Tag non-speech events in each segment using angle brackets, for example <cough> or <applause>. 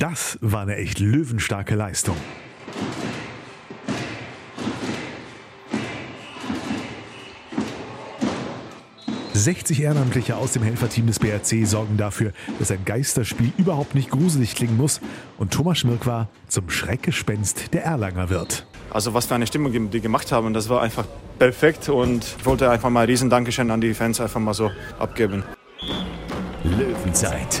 Das war eine echt löwenstarke Leistung. 60 Ehrenamtliche aus dem Helferteam des BRC sorgen dafür, dass ein Geisterspiel überhaupt nicht gruselig klingen muss und Thomas Schmirk zum Schreckgespenst der Erlanger wird. Also was für eine Stimmung die gemacht haben, das war einfach perfekt und ich wollte einfach mal ein riesen Dankeschön an die Fans einfach mal so abgeben. Löwenzeit,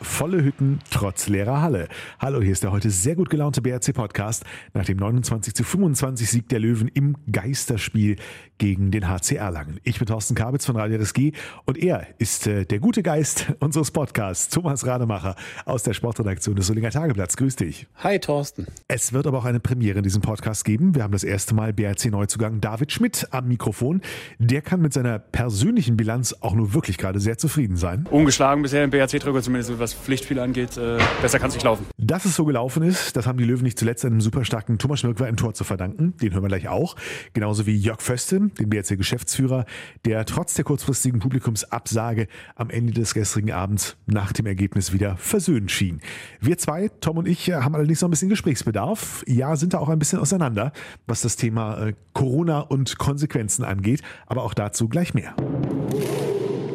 Volle Hütten trotz leerer Halle. Hallo, hier ist der heute sehr gut gelaunte BRC Podcast nach dem 29 zu 25 Sieg der Löwen im Geisterspiel gegen den HC Erlangen. Ich bin Thorsten Kabitz von Radio RSG und er ist äh, der gute Geist <laughs> unseres Podcasts, Thomas Rademacher aus der Sportredaktion des Solinger Tageblatts. Grüß dich. Hi Thorsten. Es wird aber auch eine Premiere in diesem Podcast geben. Wir haben das erste Mal BRC Neuzugang David Schmidt am Mikrofon. Der kann mit seiner persönlichen Bilanz auch nur wirklich gerade sehr zufrieden sein. Ungeschlagen bisher im BRC-Drücker, zumindest was Pflichtspiel angeht. Äh, besser kann es nicht laufen. Dass es so gelaufen ist, das haben die Löwen nicht zuletzt einem super starken Thomas Schmirkwer im Tor zu verdanken. Den hören wir gleich auch. Genauso wie Jörg Föste, dem BRC-Geschäftsführer, der trotz der kurzfristigen Publikumsabsage am Ende des gestrigen Abends nach dem Ergebnis wieder versöhnt schien. Wir zwei, Tom und ich, haben allerdings noch ein bisschen Gesprächsbedarf. Ja, sind da auch ein bisschen auseinander, was das Thema äh, Corona und Konsequenzen angeht. Aber auch dazu gleich mehr.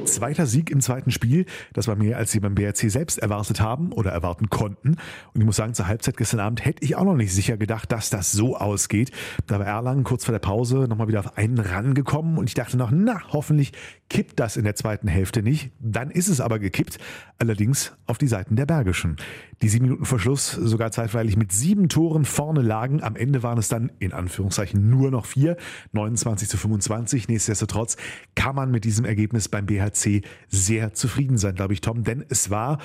Zweiter Sieg im zweiten Spiel. Das war mehr, als sie beim BRC selbst erwartet haben oder erwarten konnten. Und ich muss sagen, zur Halbzeit gestern Abend hätte ich auch noch nicht sicher gedacht, dass das so ausgeht. Da war Erlangen kurz vor der Pause nochmal wieder auf einen rangekommen und ich dachte noch, na, hoffentlich kippt das in der zweiten Hälfte nicht. Dann ist es aber gekippt, allerdings auf die Seiten der Bergischen. Die sieben Minuten Verschluss sogar zeitweilig mit sieben Toren vorne lagen. Am Ende waren es dann in Anführungszeichen nur noch vier, 29 zu 25. Nichtsdestotrotz kann man mit diesem Ergebnis beim BHC sehr zufrieden sein, glaube ich, Tom, denn es war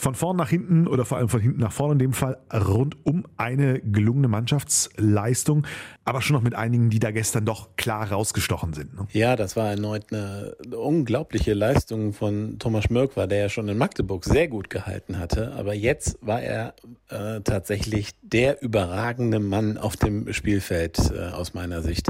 von vorn nach hinten oder vor allem von hinten nach vorne in dem Fall rundum eine gelungene Mannschaftsleistung, aber schon noch mit einigen, die da gestern doch klar rausgestochen sind. Ne? Ja, das war erneut eine unglaubliche Leistung von Thomas Mörk, der ja schon in Magdeburg sehr gut gehalten hatte, aber jetzt war er äh, tatsächlich der überragende Mann auf dem Spielfeld äh, aus meiner Sicht.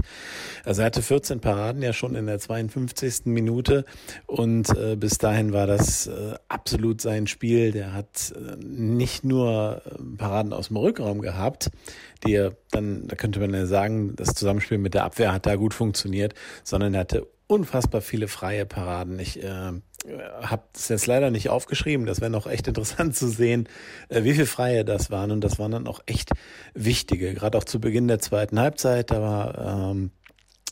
Also er hatte 14 Paraden ja schon in der 52. Minute und äh, bis dahin war das äh, absolut sein Spiel der hat äh, nicht nur äh, Paraden aus dem Rückraum gehabt, die er dann, da könnte man ja sagen, das Zusammenspiel mit der Abwehr hat da gut funktioniert, sondern er hatte unfassbar viele freie Paraden. Ich äh, habe es jetzt leider nicht aufgeschrieben. Das wäre noch echt interessant zu sehen, äh, wie viele freie das waren. Und das waren dann auch echt wichtige. Gerade auch zu Beginn der zweiten Halbzeit, da war ähm,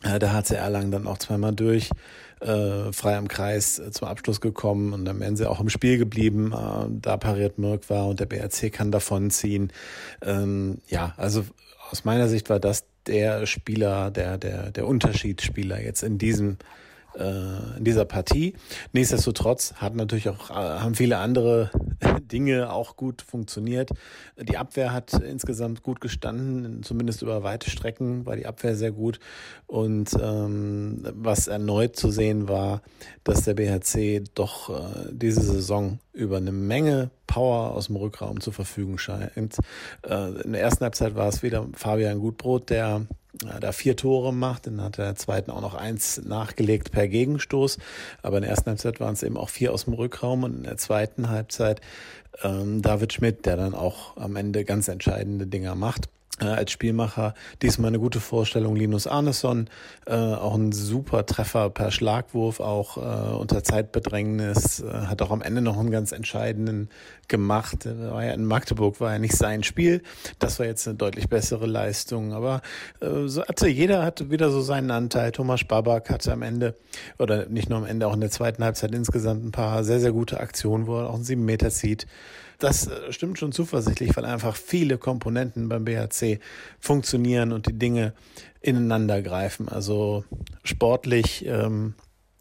der HC Erlangen dann auch zweimal durch äh, frei am Kreis äh, zum Abschluss gekommen und wären sie auch im Spiel geblieben. Äh, da pariert Mirk war und der BRC kann davonziehen. Ähm, ja, also aus meiner Sicht war das der Spieler, der, der, der Unterschiedsspieler jetzt in diesem äh, in dieser Partie. Nichtsdestotrotz hat natürlich auch, äh, haben viele andere <laughs> Dinge auch gut funktioniert. Die Abwehr hat insgesamt gut gestanden, zumindest über weite Strecken war die Abwehr sehr gut. Und ähm, was erneut zu sehen war, dass der BHC doch äh, diese Saison über eine Menge Power aus dem Rückraum zur Verfügung scheint. Äh, in der ersten Halbzeit war es wieder Fabian Gutbrot, der da vier Tore macht, dann hat er in der zweiten auch noch eins nachgelegt per Gegenstoß. Aber in der ersten Halbzeit waren es eben auch vier aus dem Rückraum und in der zweiten Halbzeit ähm, David Schmidt, der dann auch am Ende ganz entscheidende Dinger macht äh, als Spielmacher. Diesmal eine gute Vorstellung. Linus Arneson, äh, auch ein super Treffer per Schlagwurf, auch äh, unter Zeitbedrängnis, äh, hat auch am Ende noch einen ganz entscheidenden gemacht. War ja in Magdeburg war ja nicht sein Spiel. Das war jetzt eine deutlich bessere Leistung. Aber äh, so hatte jeder hat wieder so seinen Anteil. Thomas Babak hatte am Ende, oder nicht nur am Ende, auch in der zweiten Halbzeit insgesamt ein paar sehr, sehr gute Aktionen, wo er auch einen sieben Meter zieht. Das äh, stimmt schon zuversichtlich, weil einfach viele Komponenten beim BHC funktionieren und die Dinge ineinander greifen. Also sportlich ähm,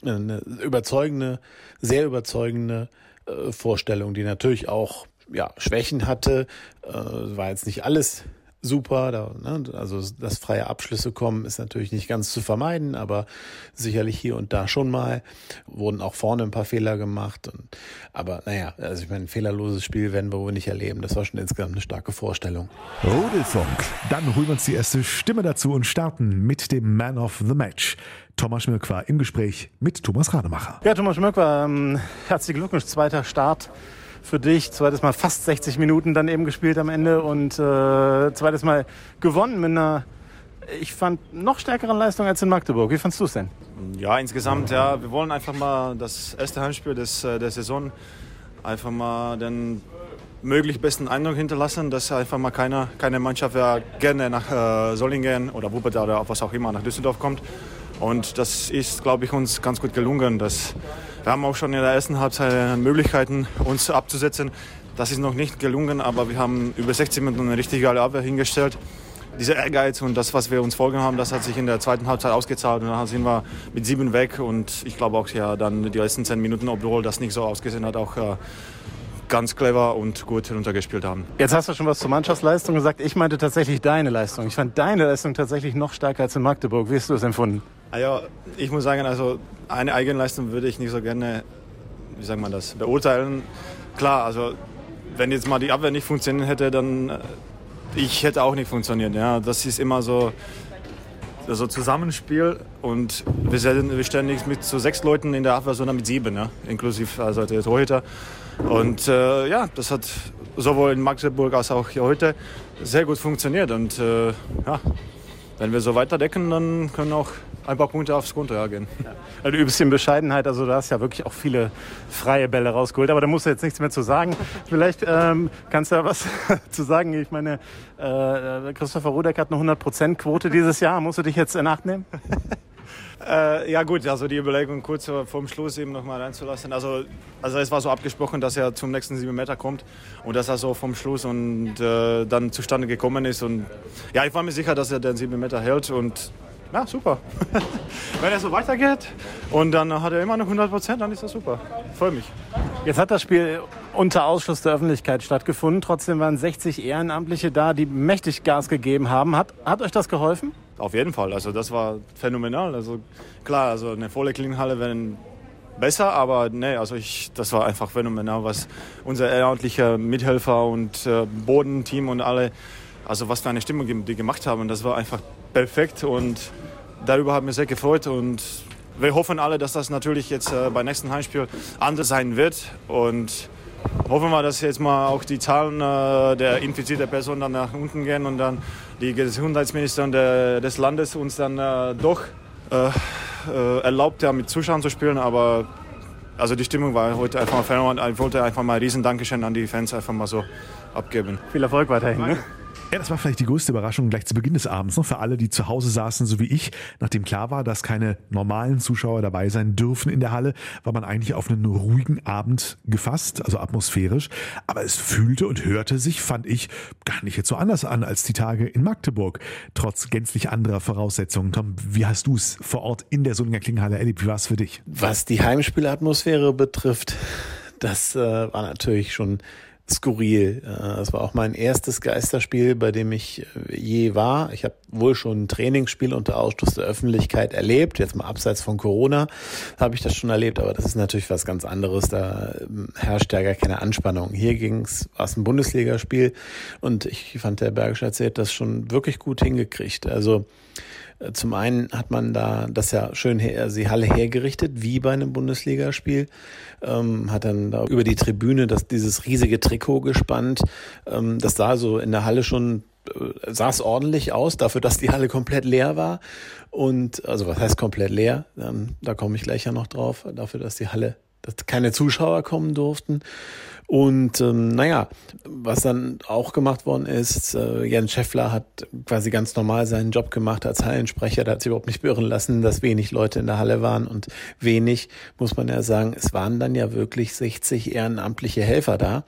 eine überzeugende, sehr überzeugende äh, Vorstellung, die natürlich auch ja, Schwächen hatte. Äh, war jetzt nicht alles super. Da, ne, also dass freie Abschlüsse kommen, ist natürlich nicht ganz zu vermeiden, aber sicherlich hier und da schon mal. Wurden auch vorne ein paar Fehler gemacht. Und, aber naja, also ich meine, ein fehlerloses Spiel werden wir wohl nicht erleben. Das war schon insgesamt eine starke Vorstellung. Rudelfunk. Dann holen wir uns die erste Stimme dazu und starten mit dem Man of the Match. Thomas Schmirk war im Gespräch mit Thomas Rademacher. Ja, Thomas Schmirk war ähm, herzlichen Glückwunsch, zweiter Start für dich. Zweites Mal fast 60 Minuten dann eben gespielt am Ende und äh, zweites Mal gewonnen mit einer, ich fand, noch stärkeren Leistung als in Magdeburg. Wie fandst du es denn? Ja, insgesamt, ja, wir wollen einfach mal das erste Heimspiel des, äh, der Saison einfach mal den möglich besten Eindruck hinterlassen, dass einfach mal keiner, keine Mannschaft gerne nach äh, Solingen oder Wuppertal oder was auch immer nach Düsseldorf kommt. Und das ist, glaube ich, uns ganz gut gelungen. Das, wir haben auch schon in der ersten Halbzeit Möglichkeiten, uns abzusetzen. Das ist noch nicht gelungen, aber wir haben über 16 Minuten eine richtig geile Abwehr hingestellt. Dieser Ehrgeiz und das, was wir uns vorgenommen haben, das hat sich in der zweiten Halbzeit ausgezahlt. Und dann sind wir mit sieben weg. Und ich glaube auch, ja, dann die letzten zehn Minuten, obwohl das nicht so ausgesehen hat, auch äh, ganz clever und gut runtergespielt haben. Jetzt hast du schon was zur Mannschaftsleistung gesagt. Ich meinte tatsächlich deine Leistung. Ich fand deine Leistung tatsächlich noch stärker als in Magdeburg. Wie hast du es empfunden? Ja, ich muss sagen, also eine Eigenleistung würde ich nicht so gerne, wie sagt man das, beurteilen. Klar, also wenn jetzt mal die Abwehr nicht funktioniert hätte, dann äh, ich hätte auch nicht funktioniert. Ja, das ist immer so also Zusammenspiel und wir stellen, wir stellen nicht mit so sechs Leuten in der Abwehr, sondern mit sieben, ja, inklusive also der Torhüter. Und äh, ja, das hat sowohl in Magdeburg als auch hier heute sehr gut funktioniert. Und äh, ja, wenn wir so weiterdecken, dann können auch ein paar Punkte aufs Konto hergehen. Ja. Du übst in Bescheidenheit, also du hast ja wirklich auch viele freie Bälle rausgeholt, aber da musst du jetzt nichts mehr zu sagen. Vielleicht ähm, kannst du ja was <laughs> zu sagen. Ich meine, äh, Christopher Rudeck hat eine 100%-Quote dieses Jahr. Musst du dich jetzt in Acht nehmen? <laughs> Äh, ja gut, also die Überlegung kurz vorm Schluss eben nochmal reinzulassen. Also, also es war so abgesprochen, dass er zum nächsten 7 Meter kommt und dass er so vom Schluss und äh, dann zustande gekommen ist. Und ja, ich war mir sicher, dass er den 7 Meter hält und ja, super. <laughs> Wenn er so weitergeht und dann hat er immer noch 100 Prozent, dann ist das super. Freue mich. Jetzt hat das Spiel unter Ausschluss der Öffentlichkeit stattgefunden. Trotzdem waren 60 Ehrenamtliche da, die mächtig Gas gegeben haben. Hat, hat euch das geholfen? Auf jeden Fall. Also das war phänomenal. Also klar, also eine volle Klingenhalle wäre besser, aber nee, also ich, das war einfach phänomenal, was unser ehrenamtlicher Mithelfer und äh, Bodenteam und alle, also was für eine Stimmung die gemacht haben. Das war einfach perfekt und darüber haben wir sehr gefreut und wir hoffen alle, dass das natürlich jetzt äh, beim nächsten Heimspiel anders sein wird und hoffen wir, dass jetzt mal auch die Zahlen äh, der infizierten Personen dann nach unten gehen und dann die Gesundheitsministerin de, des Landes uns dann äh, doch äh, äh, erlaubt, ja, mit Zuschauern zu spielen. Aber also die Stimmung war heute einfach mal Ich wollte einfach mal ein riesen Dankeschön an die Fans einfach mal so abgeben. Viel Erfolg weiterhin. Ne? Ja, das war vielleicht die größte Überraschung gleich zu Beginn des Abends, noch für alle, die zu Hause saßen, so wie ich. Nachdem klar war, dass keine normalen Zuschauer dabei sein dürfen in der Halle, war man eigentlich auf einen ruhigen Abend gefasst, also atmosphärisch. Aber es fühlte und hörte sich, fand ich, gar nicht jetzt so anders an als die Tage in Magdeburg, trotz gänzlich anderer Voraussetzungen. Tom, wie hast du es vor Ort in der Solinger Klingenhalle erlebt? Wie war es für dich? Was die Heimspielatmosphäre betrifft, das äh, war natürlich schon skurril. Es war auch mein erstes Geisterspiel, bei dem ich äh, je war. Ich habe wohl schon ein Trainingsspiel unter Ausschluss der Öffentlichkeit erlebt. Jetzt mal abseits von Corona habe ich das schon erlebt, aber das ist natürlich was ganz anderes. Da ähm, herrscht ja gar keine Anspannung. Hier ging's, war es ein Bundesligaspiel und ich fand, der Bergische erzählt das schon wirklich gut hingekriegt. Also äh, zum einen hat man da das ja schön her, also die Halle hergerichtet, wie bei einem Bundesligaspiel, ähm, hat dann da über die Tribüne das, dieses riesige Trikot gespannt. Ähm, das sah so in der Halle schon äh, sah es ordentlich aus, dafür, dass die Halle komplett leer war. Und also was heißt komplett leer? Ähm, da komme ich gleich ja noch drauf, dafür, dass die Halle, dass keine Zuschauer kommen durften. Und ähm, naja, was dann auch gemacht worden ist, äh, Jan Scheffler hat quasi ganz normal seinen Job gemacht als Hallensprecher. Da hat sich überhaupt nicht beirren lassen, dass wenig Leute in der Halle waren. Und wenig, muss man ja sagen, es waren dann ja wirklich 60 ehrenamtliche Helfer da.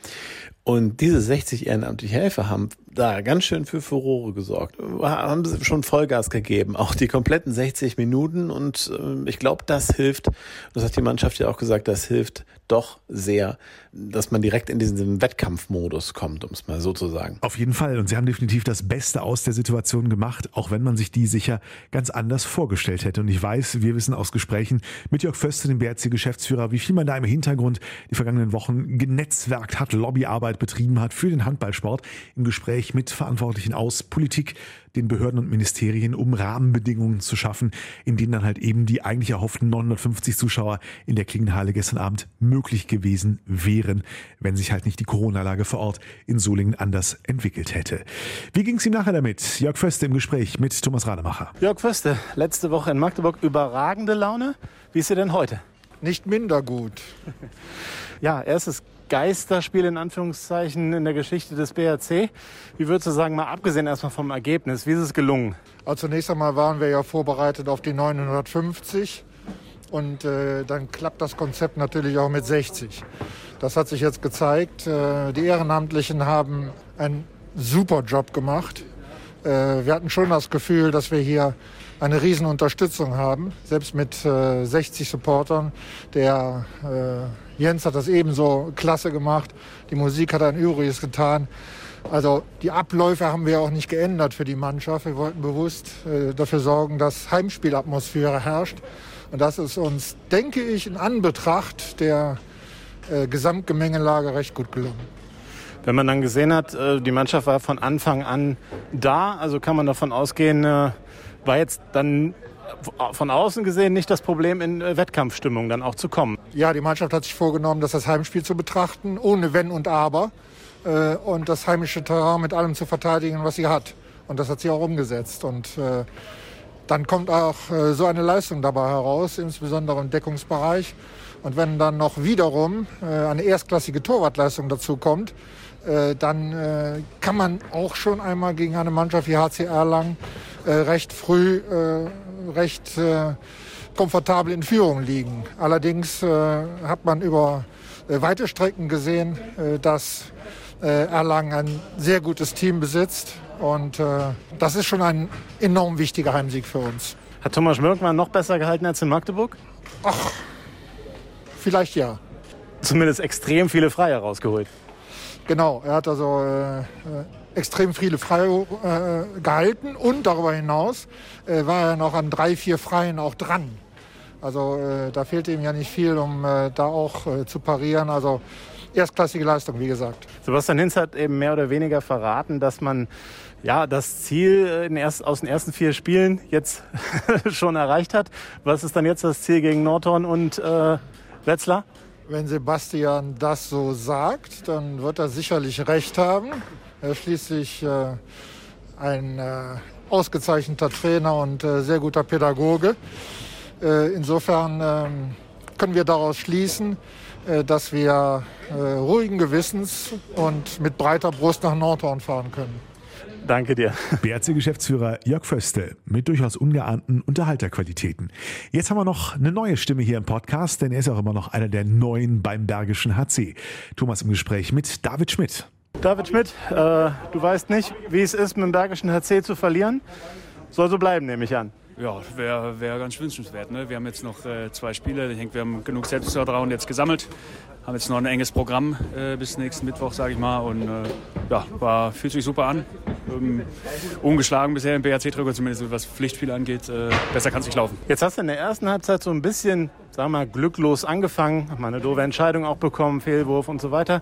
Und diese 60 ehrenamtliche Helfer haben da ganz schön für Furore gesorgt. Haben sie schon Vollgas gegeben, auch die kompletten 60 Minuten. Und äh, ich glaube, das hilft, das hat die Mannschaft ja auch gesagt, das hilft doch sehr, dass man direkt in diesen Wettkampfmodus kommt, um es mal so zu sagen. Auf jeden Fall. Und sie haben definitiv das Beste aus der Situation gemacht, auch wenn man sich die sicher ganz anders vorgestellt hätte. Und ich weiß, wir wissen aus Gesprächen mit Jörg Föste, dem BRC-Geschäftsführer, wie viel man da im Hintergrund die vergangenen Wochen genetzwerkt hat, Lobbyarbeit betrieben hat für den Handballsport im Gespräch mit Verantwortlichen aus Politik, den Behörden und Ministerien, um Rahmenbedingungen zu schaffen, in denen dann halt eben die eigentlich erhofften 950 Zuschauer in der Klingenhalle gestern Abend möglich gewesen wären, wenn sich halt nicht die Corona-Lage vor Ort in Solingen anders entwickelt hätte. Wie ging es ihm nachher damit? Jörg Föste im Gespräch mit Thomas Rademacher. Jörg Föste, letzte Woche in Magdeburg überragende Laune. Wie ist sie denn heute? Nicht minder gut. Ja, erstes Geisterspiel in Anführungszeichen in der Geschichte des BRC. Wie würdest du sagen, mal abgesehen erstmal vom Ergebnis, wie ist es gelungen? Also zunächst einmal waren wir ja vorbereitet auf die 950 und äh, dann klappt das Konzept natürlich auch mit 60. Das hat sich jetzt gezeigt. Äh, die Ehrenamtlichen haben einen super Job gemacht. Äh, wir hatten schon das Gefühl, dass wir hier eine riesen Unterstützung haben, selbst mit äh, 60 Supportern. Der äh, Jens hat das ebenso klasse gemacht. Die Musik hat ein Übriges getan. Also die Abläufe haben wir auch nicht geändert für die Mannschaft. Wir wollten bewusst äh, dafür sorgen, dass Heimspielatmosphäre herrscht. Und das ist uns, denke ich, in Anbetracht der äh, Gesamtgemengelage recht gut gelungen. Wenn man dann gesehen hat, äh, die Mannschaft war von Anfang an da, also kann man davon ausgehen, äh, war jetzt dann von außen gesehen nicht das Problem, in äh, Wettkampfstimmung dann auch zu kommen. Ja, die Mannschaft hat sich vorgenommen, das als Heimspiel zu betrachten, ohne Wenn und Aber. Äh, und das heimische Terrain mit allem zu verteidigen, was sie hat. Und das hat sie auch umgesetzt. Und äh, dann kommt auch äh, so eine Leistung dabei heraus, insbesondere im Deckungsbereich. Und wenn dann noch wiederum äh, eine erstklassige Torwartleistung dazu kommt, äh, dann kann man auch schon einmal gegen eine Mannschaft wie HCR lang äh, recht früh äh, recht äh, komfortabel in Führung liegen. Allerdings hat man über weite Strecken gesehen, dass Erlangen ein sehr gutes Team besitzt. Und das ist schon ein enorm wichtiger Heimsieg für uns. Hat Thomas Schmirkmann noch besser gehalten als in Magdeburg? Ach, vielleicht ja. Zumindest extrem viele Freie rausgeholt. Genau, er hat also äh, extrem viele Freie äh, gehalten und darüber hinaus äh, war er noch an drei, vier Freien auch dran. Also äh, da fehlte ihm ja nicht viel, um äh, da auch äh, zu parieren. Also erstklassige Leistung, wie gesagt. Sebastian Hinz hat eben mehr oder weniger verraten, dass man ja, das Ziel erst, aus den ersten vier Spielen jetzt <laughs> schon erreicht hat. Was ist dann jetzt das Ziel gegen Nordhorn und äh, Wetzlar? Wenn Sebastian das so sagt, dann wird er sicherlich recht haben. Er ist schließlich äh, ein äh, ausgezeichneter Trainer und äh, sehr guter Pädagoge. Äh, insofern ähm, können wir daraus schließen, äh, dass wir äh, ruhigen Gewissens und mit breiter Brust nach Nordhorn fahren können. Danke dir. BRC-Geschäftsführer Jörg Föste mit durchaus ungeahnten Unterhalterqualitäten. Jetzt haben wir noch eine neue Stimme hier im Podcast, denn er ist auch immer noch einer der Neuen beim Bergischen HC. Thomas im Gespräch mit David Schmidt. David Schmidt, äh, du weißt nicht, wie es ist, mit dem Bergischen HC zu verlieren. Soll so bleiben, nehme ich an. Ja, wäre wär ganz wünschenswert. Ne? Wir haben jetzt noch äh, zwei Spiele. Ich denke, wir haben genug Selbstvertrauen jetzt gesammelt. Haben jetzt noch ein enges Programm äh, bis nächsten Mittwoch, sage ich mal. Und äh, ja, war, fühlt sich super an. Ähm, ungeschlagen bisher im BRC-Drücker, zumindest was Pflichtspiele angeht. Äh, besser kann es nicht laufen. Jetzt hast du in der ersten Halbzeit so ein bisschen, sagen wir mal, glücklos angefangen. Mal eine doofe Entscheidung auch bekommen, Fehlwurf und so weiter.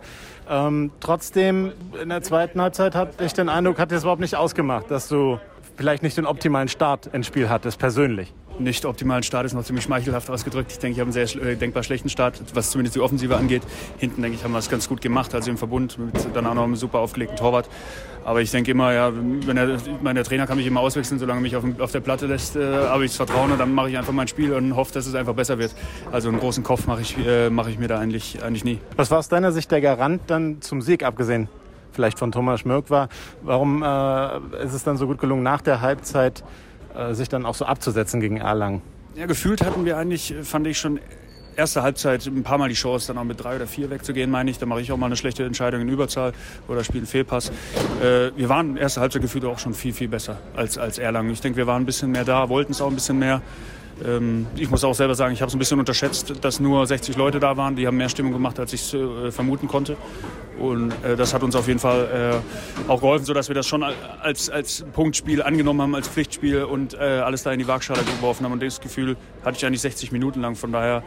Ähm, trotzdem, in der zweiten Halbzeit hatte ich den Eindruck, hat es überhaupt nicht ausgemacht, dass du vielleicht nicht den optimalen Start ins Spiel hattest, persönlich? Nicht optimalen Start ist noch ziemlich schmeichelhaft ausgedrückt. Ich denke, ich habe einen sehr äh, denkbar schlechten Start, was zumindest die Offensive angeht. Hinten, denke ich, haben wir es ganz gut gemacht, also im Verbund mit dann auch noch einem super aufgelegten Torwart. Aber ich denke immer, ja, wenn der, mein, der Trainer kann mich immer auswechseln, solange er mich auf, auf der Platte lässt, äh, habe ich das Vertrauen und dann mache ich einfach mein Spiel und hoffe, dass es einfach besser wird. Also einen großen Kopf mache ich, äh, mache ich mir da eigentlich, eigentlich nie. Was war aus deiner Sicht der Garant dann zum Sieg abgesehen? Vielleicht von Thomas Schmirk war. Warum äh, ist es dann so gut gelungen, nach der Halbzeit äh, sich dann auch so abzusetzen gegen Erlangen? Ja, gefühlt hatten wir eigentlich, fand ich schon erste Halbzeit ein paar Mal die Chance, dann auch mit drei oder vier wegzugehen, meine ich. Da mache ich auch mal eine schlechte Entscheidung in Überzahl oder spiele einen Fehlpass. Äh, wir waren erste Halbzeit gefühlt auch schon viel, viel besser als, als Erlangen. Ich denke, wir waren ein bisschen mehr da, wollten es auch ein bisschen mehr. Ähm, ich muss auch selber sagen, ich habe es ein bisschen unterschätzt, dass nur 60 Leute da waren. Die haben mehr Stimmung gemacht, als ich äh, vermuten konnte. Und äh, das hat uns auf jeden Fall äh, auch geholfen, sodass wir das schon als, als Punktspiel angenommen haben, als Pflichtspiel und alles da in die Waagschale geworfen haben. Und das Gefühl hatte ich eigentlich 60 Minuten lang. Von daher,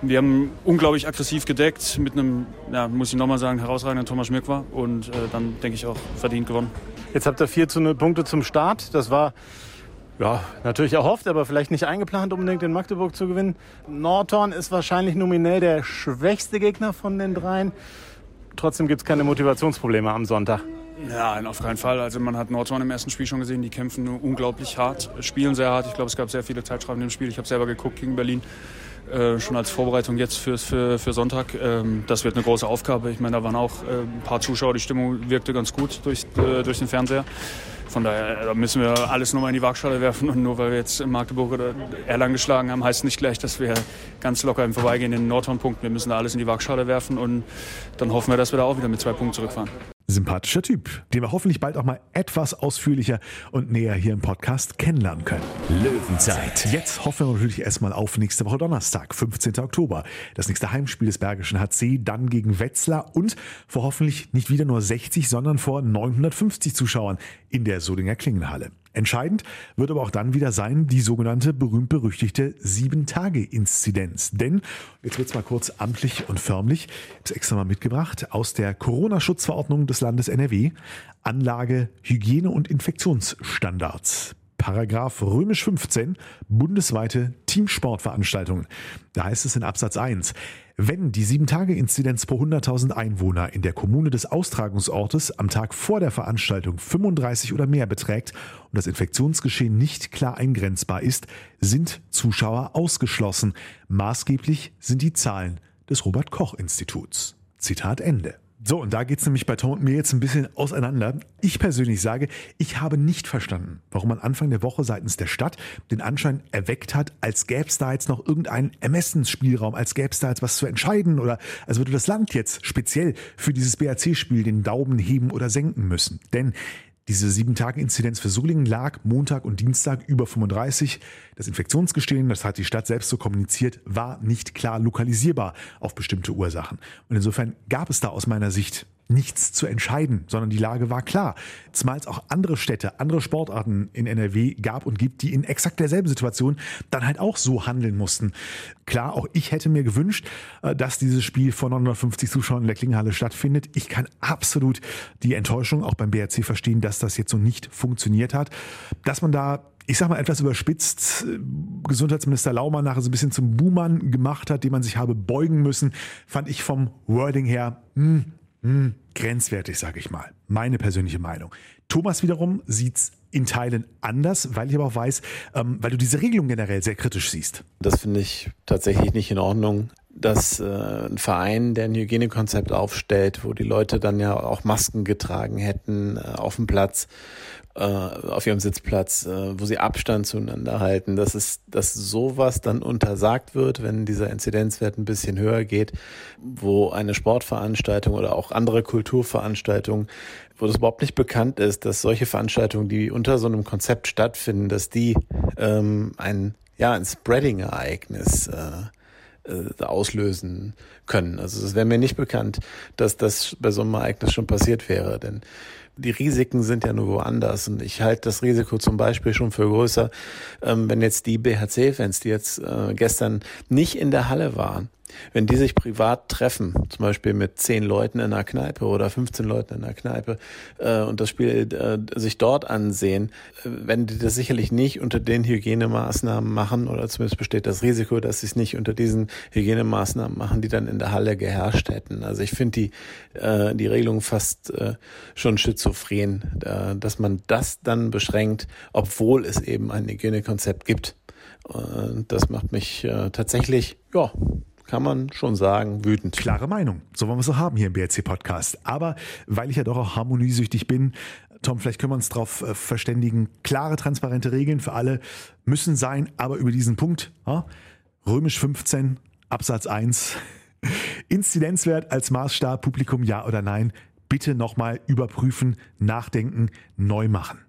wir haben unglaublich aggressiv gedeckt mit einem, ja, muss ich nochmal sagen, herausragenden Thomas Schmirk war. Und dann denke ich auch verdient gewonnen. Jetzt habt ihr vier Punkte zum Start. Das war ja, natürlich erhofft, aber vielleicht nicht eingeplant, unbedingt in Magdeburg zu gewinnen. Norton ist wahrscheinlich nominell der schwächste Gegner von den dreien. Trotzdem gibt es keine Motivationsprobleme am Sonntag. Ja, auf keinen Fall. Also man hat Nordhorn im ersten Spiel schon gesehen, die kämpfen unglaublich hart, spielen sehr hart. Ich glaube, es gab sehr viele Zeitschreiben im Spiel. Ich habe selber geguckt gegen Berlin. Äh, schon als Vorbereitung jetzt für, für, für Sonntag. Ähm, das wird eine große Aufgabe. Ich meine, da waren auch äh, ein paar Zuschauer, die Stimmung wirkte ganz gut durch, äh, durch den Fernseher. Von daher da müssen wir alles nochmal in die Waagschale werfen. Und nur weil wir jetzt in Magdeburg oder Erlangen geschlagen haben, heißt nicht gleich, dass wir ganz locker im Vorbeigehen in den Nordhorn punkten. Wir müssen da alles in die Waagschale werfen und dann hoffen wir, dass wir da auch wieder mit zwei Punkten zurückfahren sympathischer Typ, den wir hoffentlich bald auch mal etwas ausführlicher und näher hier im Podcast kennenlernen können. Löwenzeit. Jetzt hoffen wir natürlich erstmal auf nächste Woche Donnerstag, 15. Oktober. Das nächste Heimspiel des Bergischen HC, dann gegen Wetzlar und vor hoffentlich nicht wieder nur 60, sondern vor 950 Zuschauern in der Solinger Klingenhalle. Entscheidend wird aber auch dann wieder sein, die sogenannte berühmt-berüchtigte Sieben-Tage-Inzidenz. Denn, jetzt wird's mal kurz amtlich und förmlich, ich habe extra mal mitgebracht, aus der Corona-Schutzverordnung des Landes NRW, Anlage Hygiene- und Infektionsstandards. Paragraph römisch 15, bundesweite Teamsportveranstaltungen. Da heißt es in Absatz 1, wenn die 7-Tage-Inzidenz pro 100.000 Einwohner in der Kommune des Austragungsortes am Tag vor der Veranstaltung 35 oder mehr beträgt und das Infektionsgeschehen nicht klar eingrenzbar ist, sind Zuschauer ausgeschlossen. Maßgeblich sind die Zahlen des Robert Koch Instituts. Zitat Ende. So, und da geht's nämlich bei Tom und mir jetzt ein bisschen auseinander. Ich persönlich sage, ich habe nicht verstanden, warum man Anfang der Woche seitens der Stadt den Anschein erweckt hat, als gäbe es da jetzt noch irgendeinen Ermessensspielraum, als gäbe es da jetzt was zu entscheiden oder als würde das Land jetzt speziell für dieses BAC-Spiel den Daumen heben oder senken müssen. Denn diese sieben Tage Inzidenz für Solingen lag Montag und Dienstag über 35. Das Infektionsgestehen, das hat die Stadt selbst so kommuniziert, war nicht klar lokalisierbar auf bestimmte Ursachen. Und insofern gab es da aus meiner Sicht nichts zu entscheiden, sondern die Lage war klar. Zumal es auch andere Städte, andere Sportarten in NRW gab und gibt, die in exakt derselben Situation dann halt auch so handeln mussten. Klar, auch ich hätte mir gewünscht, äh, dass dieses Spiel vor 950 Zuschauern in der Klingenhalle stattfindet. Ich kann absolut die Enttäuschung auch beim BRC verstehen, dass das jetzt so nicht funktioniert hat. Dass man da ich sag mal etwas überspitzt, äh, Gesundheitsminister Laumann nachher so ein bisschen zum Buhmann gemacht hat, den man sich habe beugen müssen, fand ich vom Wording her, hm, hm, grenzwertig, sage ich mal. Meine persönliche Meinung. Thomas wiederum sieht's in Teilen anders, weil ich aber auch weiß, ähm, weil du diese Regelung generell sehr kritisch siehst. Das finde ich tatsächlich nicht in Ordnung dass äh, ein Verein, der ein Hygienekonzept aufstellt, wo die Leute dann ja auch Masken getragen hätten äh, auf dem Platz, äh, auf ihrem Sitzplatz, äh, wo sie Abstand zueinander halten, dass es, dass sowas dann untersagt wird, wenn dieser Inzidenzwert ein bisschen höher geht, wo eine Sportveranstaltung oder auch andere Kulturveranstaltungen, wo das überhaupt nicht bekannt ist, dass solche Veranstaltungen, die unter so einem Konzept stattfinden, dass die ähm, ein ja ein Spreading-Ereignis äh, äh, auslösen können. Also es wäre mir nicht bekannt, dass das bei so einem Ereignis schon passiert wäre, denn die Risiken sind ja nur woanders. Und ich halte das Risiko zum Beispiel schon für größer, ähm, wenn jetzt die BHC-Fans, die jetzt äh, gestern nicht in der Halle waren, wenn die sich privat treffen, zum Beispiel mit zehn Leuten in einer Kneipe oder 15 Leuten in einer Kneipe äh, und das Spiel äh, sich dort ansehen, äh, werden die das sicherlich nicht unter den Hygienemaßnahmen machen oder zumindest besteht das Risiko, dass sie es nicht unter diesen Hygienemaßnahmen machen, die dann in der Halle geherrscht hätten. Also ich finde die, äh, die Regelung fast äh, schon schizophren, äh, dass man das dann beschränkt, obwohl es eben ein Hygienekonzept gibt. Äh, das macht mich äh, tatsächlich, ja, kann man schon sagen, wütend. Klare Meinung. So wollen wir es so haben hier im BRC-Podcast. Aber weil ich ja doch auch harmoniesüchtig bin, Tom, vielleicht können wir uns darauf äh, verständigen. Klare, transparente Regeln für alle müssen sein, aber über diesen Punkt, römisch 15, Absatz 1. <laughs> Inzidenzwert als Maßstab, Publikum ja oder nein. Bitte nochmal überprüfen, nachdenken, neu machen.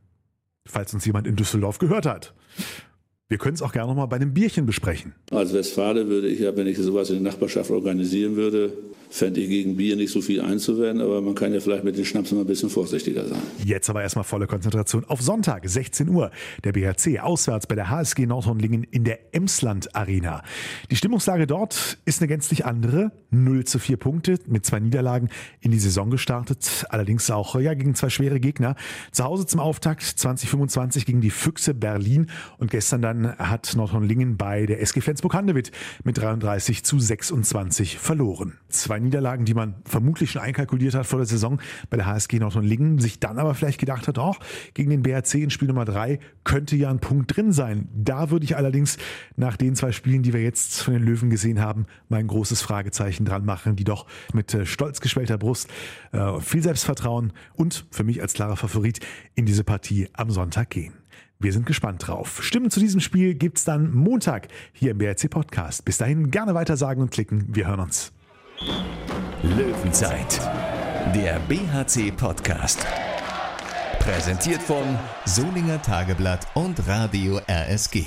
Falls uns jemand in Düsseldorf gehört hat. Wir können es auch gerne nochmal bei einem Bierchen besprechen. Als Westfale würde ich ja, wenn ich sowas in der Nachbarschaft organisieren würde, fände ich gegen Bier nicht so viel einzuwenden, aber man kann ja vielleicht mit den Schnaps mal ein bisschen vorsichtiger sein. Jetzt aber erstmal volle Konzentration auf Sonntag, 16 Uhr. Der BHC auswärts bei der HSG Nordhornlingen in der Emsland Arena. Die Stimmungslage dort ist eine gänzlich andere. 0 zu 4 Punkte mit zwei Niederlagen in die Saison gestartet. Allerdings auch ja, gegen zwei schwere Gegner. Zu Hause zum Auftakt 2025 gegen die Füchse Berlin und gestern dann hat Nordhornlingen bei der SG Flensburg-Handewitt mit 33 zu 26 verloren. Zwei Niederlagen, die man vermutlich schon einkalkuliert hat vor der Saison bei der HSG Nordhorn-Lingen, sich dann aber vielleicht gedacht hat, auch gegen den BRC in Spiel Nummer drei könnte ja ein Punkt drin sein. Da würde ich allerdings nach den zwei Spielen, die wir jetzt von den Löwen gesehen haben, mal ein großes Fragezeichen dran machen, die doch mit äh, stolz geschwellter Brust, äh, viel Selbstvertrauen und für mich als klarer Favorit in diese Partie am Sonntag gehen. Wir sind gespannt drauf. Stimmen zu diesem Spiel gibt's dann Montag hier im BRC Podcast. Bis dahin gerne weiter sagen und klicken. Wir hören uns. Löwenzeit, der BHC-Podcast. Präsentiert von Solinger Tageblatt und Radio RSG.